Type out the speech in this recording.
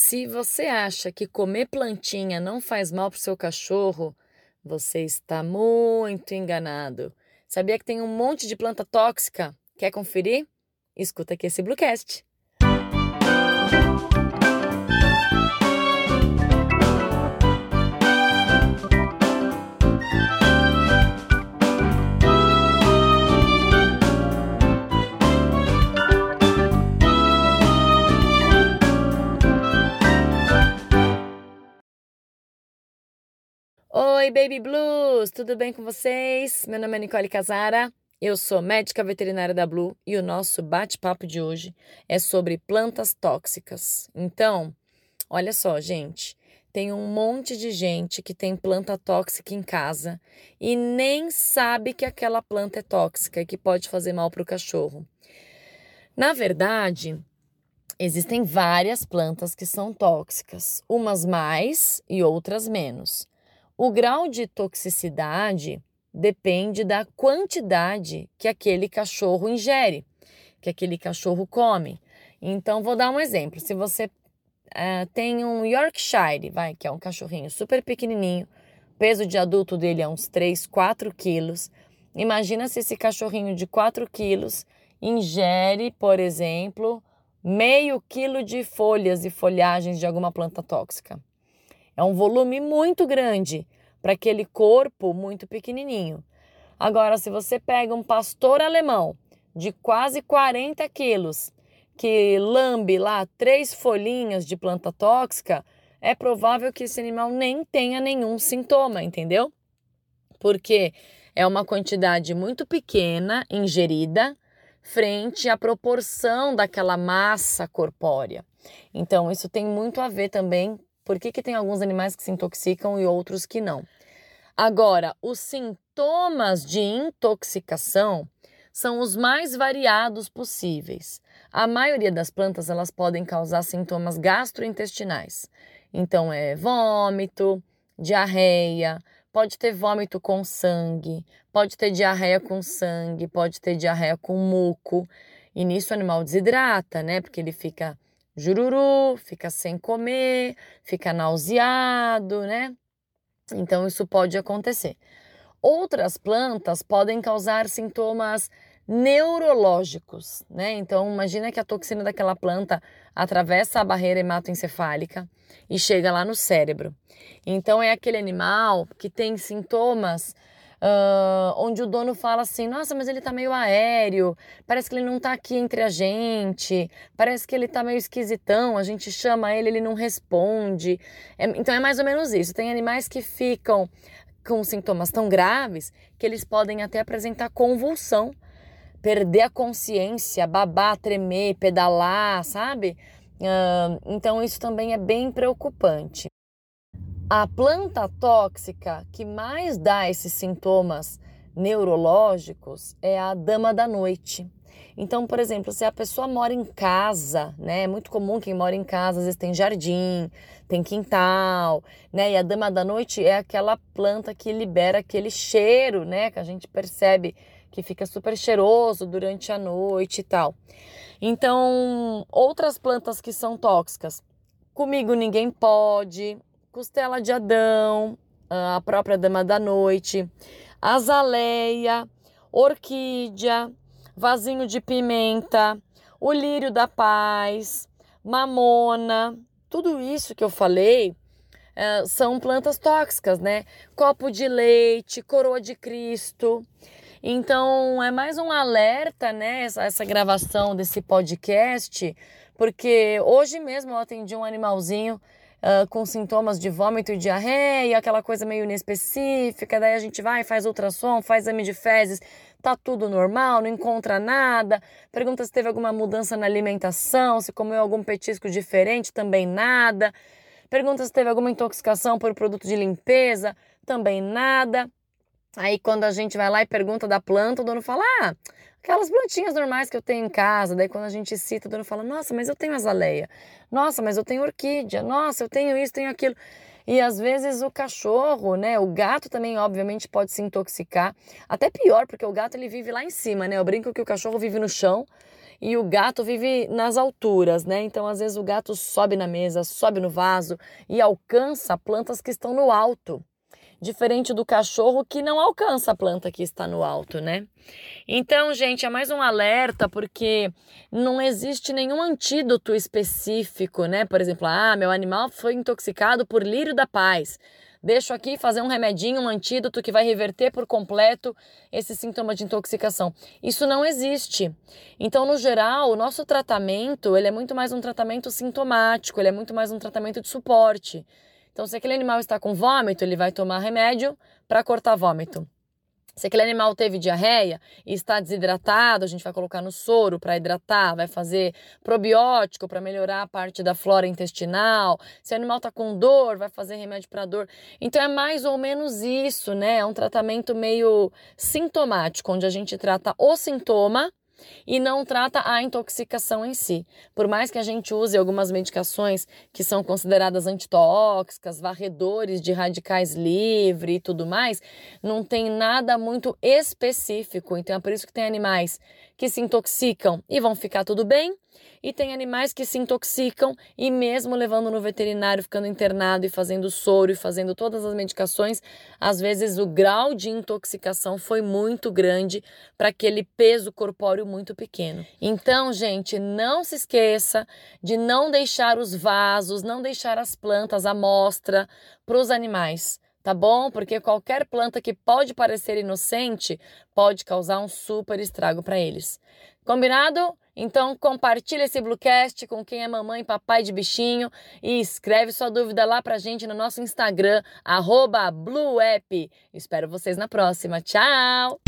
Se você acha que comer plantinha não faz mal para o seu cachorro, você está muito enganado. Sabia que tem um monte de planta tóxica? Quer conferir? Escuta aqui esse Bluecast. Oi, Baby Blues! Tudo bem com vocês? Meu nome é Nicole Casara, eu sou médica veterinária da Blue e o nosso bate-papo de hoje é sobre plantas tóxicas. Então, olha só, gente, tem um monte de gente que tem planta tóxica em casa e nem sabe que aquela planta é tóxica e que pode fazer mal para o cachorro. Na verdade, existem várias plantas que são tóxicas, umas mais e outras menos. O grau de toxicidade depende da quantidade que aquele cachorro ingere, que aquele cachorro come. Então, vou dar um exemplo. Se você uh, tem um Yorkshire, vai, que é um cachorrinho super pequenininho, peso de adulto dele é uns 3, 4 quilos. Imagina se esse cachorrinho de 4 quilos ingere, por exemplo, meio quilo de folhas e folhagens de alguma planta tóxica. É um volume muito grande para aquele corpo muito pequenininho. Agora, se você pega um pastor alemão de quase 40 quilos, que lambe lá três folhinhas de planta tóxica, é provável que esse animal nem tenha nenhum sintoma, entendeu? Porque é uma quantidade muito pequena ingerida frente à proporção daquela massa corpórea. Então, isso tem muito a ver também por que, que tem alguns animais que se intoxicam e outros que não? Agora, os sintomas de intoxicação são os mais variados possíveis. A maioria das plantas elas podem causar sintomas gastrointestinais. Então é vômito, diarreia, pode ter vômito com sangue, pode ter diarreia com sangue, pode ter diarreia com muco. E nisso o animal desidrata, né? Porque ele fica jururu, fica sem comer, fica nauseado, né? Então isso pode acontecer. Outras plantas podem causar sintomas neurológicos, né? Então imagina que a toxina daquela planta atravessa a barreira hematoencefálica e chega lá no cérebro. Então é aquele animal que tem sintomas uh, onde o dono fala assim: nossa, mas ele tá meio aéreo, parece que ele não tá aqui entre a gente, parece que ele tá meio esquisitão, a gente chama ele, ele não responde. É, então é mais ou menos isso. Tem animais que ficam com sintomas tão graves que eles podem até apresentar convulsão, perder a consciência, babar, tremer, pedalar, sabe? Uh, então isso também é bem preocupante. A planta tóxica que mais dá esses sintomas neurológicos é a dama da noite. Então, por exemplo, se a pessoa mora em casa, né? É muito comum quem mora em casa, às vezes tem jardim, tem quintal, né? E a dama da noite é aquela planta que libera aquele cheiro, né? Que a gente percebe que fica super cheiroso durante a noite e tal. Então, outras plantas que são tóxicas. Comigo ninguém pode, costela de Adão, a própria Dama da Noite, azaleia, orquídea, vasinho de pimenta, o lírio da paz, mamona, tudo isso que eu falei é, são plantas tóxicas, né? Copo de leite, coroa de Cristo. Então é mais um alerta, né? Essa, essa gravação desse podcast, porque hoje mesmo eu atendi um animalzinho uh, com sintomas de vômito e diarreia, aquela coisa meio inespecífica, daí a gente vai, faz ultrassom, faz exame de fezes, tá tudo normal, não encontra nada, pergunta se teve alguma mudança na alimentação, se comeu algum petisco diferente, também nada, pergunta se teve alguma intoxicação por produto de limpeza, também nada. Aí quando a gente vai lá e pergunta da planta, o dono fala: "Ah, aquelas plantinhas normais que eu tenho em casa". Daí quando a gente cita, o dono fala: "Nossa, mas eu tenho azaleia. Nossa, mas eu tenho orquídea. Nossa, eu tenho isso, tenho aquilo". E às vezes o cachorro, né, o gato também obviamente pode se intoxicar. Até pior, porque o gato ele vive lá em cima, né? Eu brinco que o cachorro vive no chão e o gato vive nas alturas, né? Então, às vezes, o gato sobe na mesa, sobe no vaso e alcança plantas que estão no alto. Diferente do cachorro que não alcança a planta que está no alto, né? Então, gente, é mais um alerta porque não existe nenhum antídoto específico, né? Por exemplo, ah, meu animal foi intoxicado por lírio da paz deixo aqui fazer um remedinho, um antídoto que vai reverter por completo esse sintoma de intoxicação. Isso não existe. Então, no geral, o nosso tratamento, ele é muito mais um tratamento sintomático, ele é muito mais um tratamento de suporte. Então, se aquele animal está com vômito, ele vai tomar remédio para cortar vômito. Se aquele animal teve diarreia e está desidratado, a gente vai colocar no soro para hidratar, vai fazer probiótico para melhorar a parte da flora intestinal. Se o animal está com dor, vai fazer remédio para dor. Então é mais ou menos isso, né? É um tratamento meio sintomático, onde a gente trata o sintoma e não trata a intoxicação em si. Por mais que a gente use algumas medicações que são consideradas antitóxicas, varredores de radicais livre e tudo mais, não tem nada muito específico. Então é por isso que tem animais que se intoxicam e vão ficar tudo bem, e tem animais que se intoxicam e mesmo levando no veterinário, ficando internado e fazendo soro e fazendo todas as medicações, às vezes o grau de intoxicação foi muito grande para aquele peso corpóreo muito pequeno. Então, gente, não se esqueça de não deixar os vasos, não deixar as plantas à mostra para os animais tá bom? Porque qualquer planta que pode parecer inocente pode causar um super estrago para eles. Combinado? Então compartilha esse Bluecast com quem é mamãe e papai de bichinho e escreve sua dúvida lá pra gente no nosso Instagram, arroba BlueApp. Espero vocês na próxima. Tchau!